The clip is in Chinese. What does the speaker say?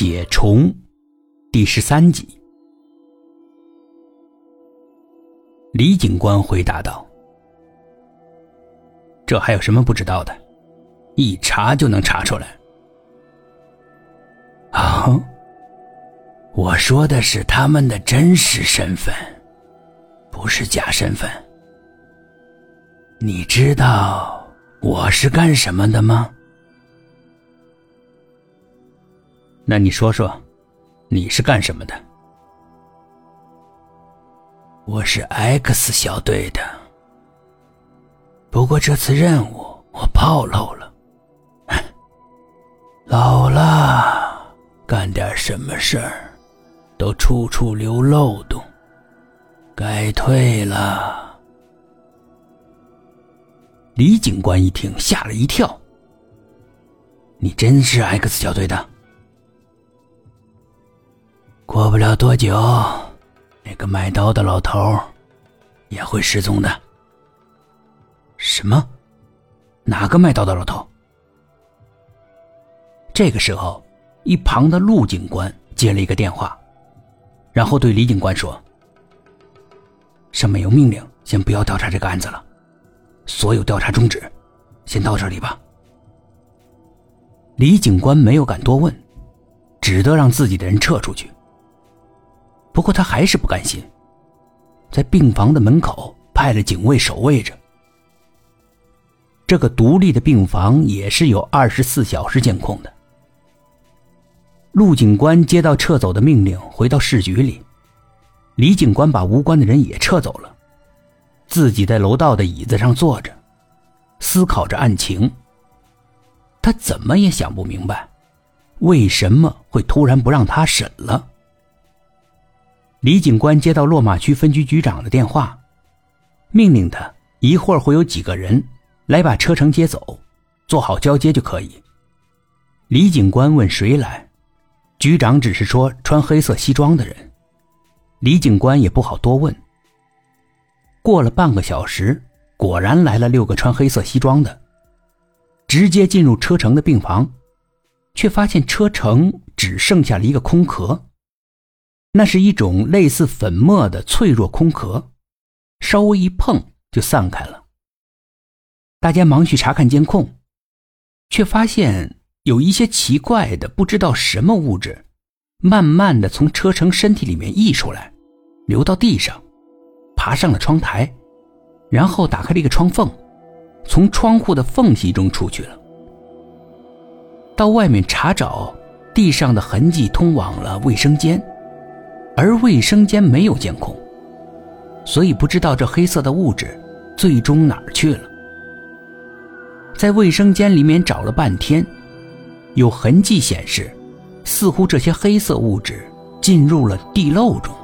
铁虫第十三集。李警官回答道：“这还有什么不知道的？一查就能查出来。”啊，我说的是他们的真实身份，不是假身份。你知道我是干什么的吗？那你说说，你是干什么的？我是 X 小队的，不过这次任务我暴露了。老了，干点什么事儿都处处留漏洞，该退了。李警官一听，吓了一跳：“你真是 X 小队的？”过不了多久，那个卖刀的老头也会失踪的。什么？哪个卖刀的老头？这个时候，一旁的陆警官接了一个电话，然后对李警官说：“上面有命令，先不要调查这个案子了，所有调查终止，先到这里吧。”李警官没有敢多问，只得让自己的人撤出去。不过他还是不甘心，在病房的门口派了警卫守卫着。这个独立的病房也是有二十四小时监控的。陆警官接到撤走的命令，回到市局里，李警官把无关的人也撤走了，自己在楼道的椅子上坐着，思考着案情。他怎么也想不明白，为什么会突然不让他审了。李警官接到落马区分局局长的电话，命令他一会儿会有几个人来把车程接走，做好交接就可以。李警官问谁来，局长只是说穿黑色西装的人。李警官也不好多问。过了半个小时，果然来了六个穿黑色西装的，直接进入车程的病房，却发现车程只剩下了一个空壳。那是一种类似粉末的脆弱空壳，稍微一碰就散开了。大家忙去查看监控，却发现有一些奇怪的不知道什么物质，慢慢的从车程身体里面溢出来，流到地上，爬上了窗台，然后打开了一个窗缝，从窗户的缝隙中出去了。到外面查找，地上的痕迹通往了卫生间。而卫生间没有监控，所以不知道这黑色的物质最终哪儿去了。在卫生间里面找了半天，有痕迹显示，似乎这些黑色物质进入了地漏中。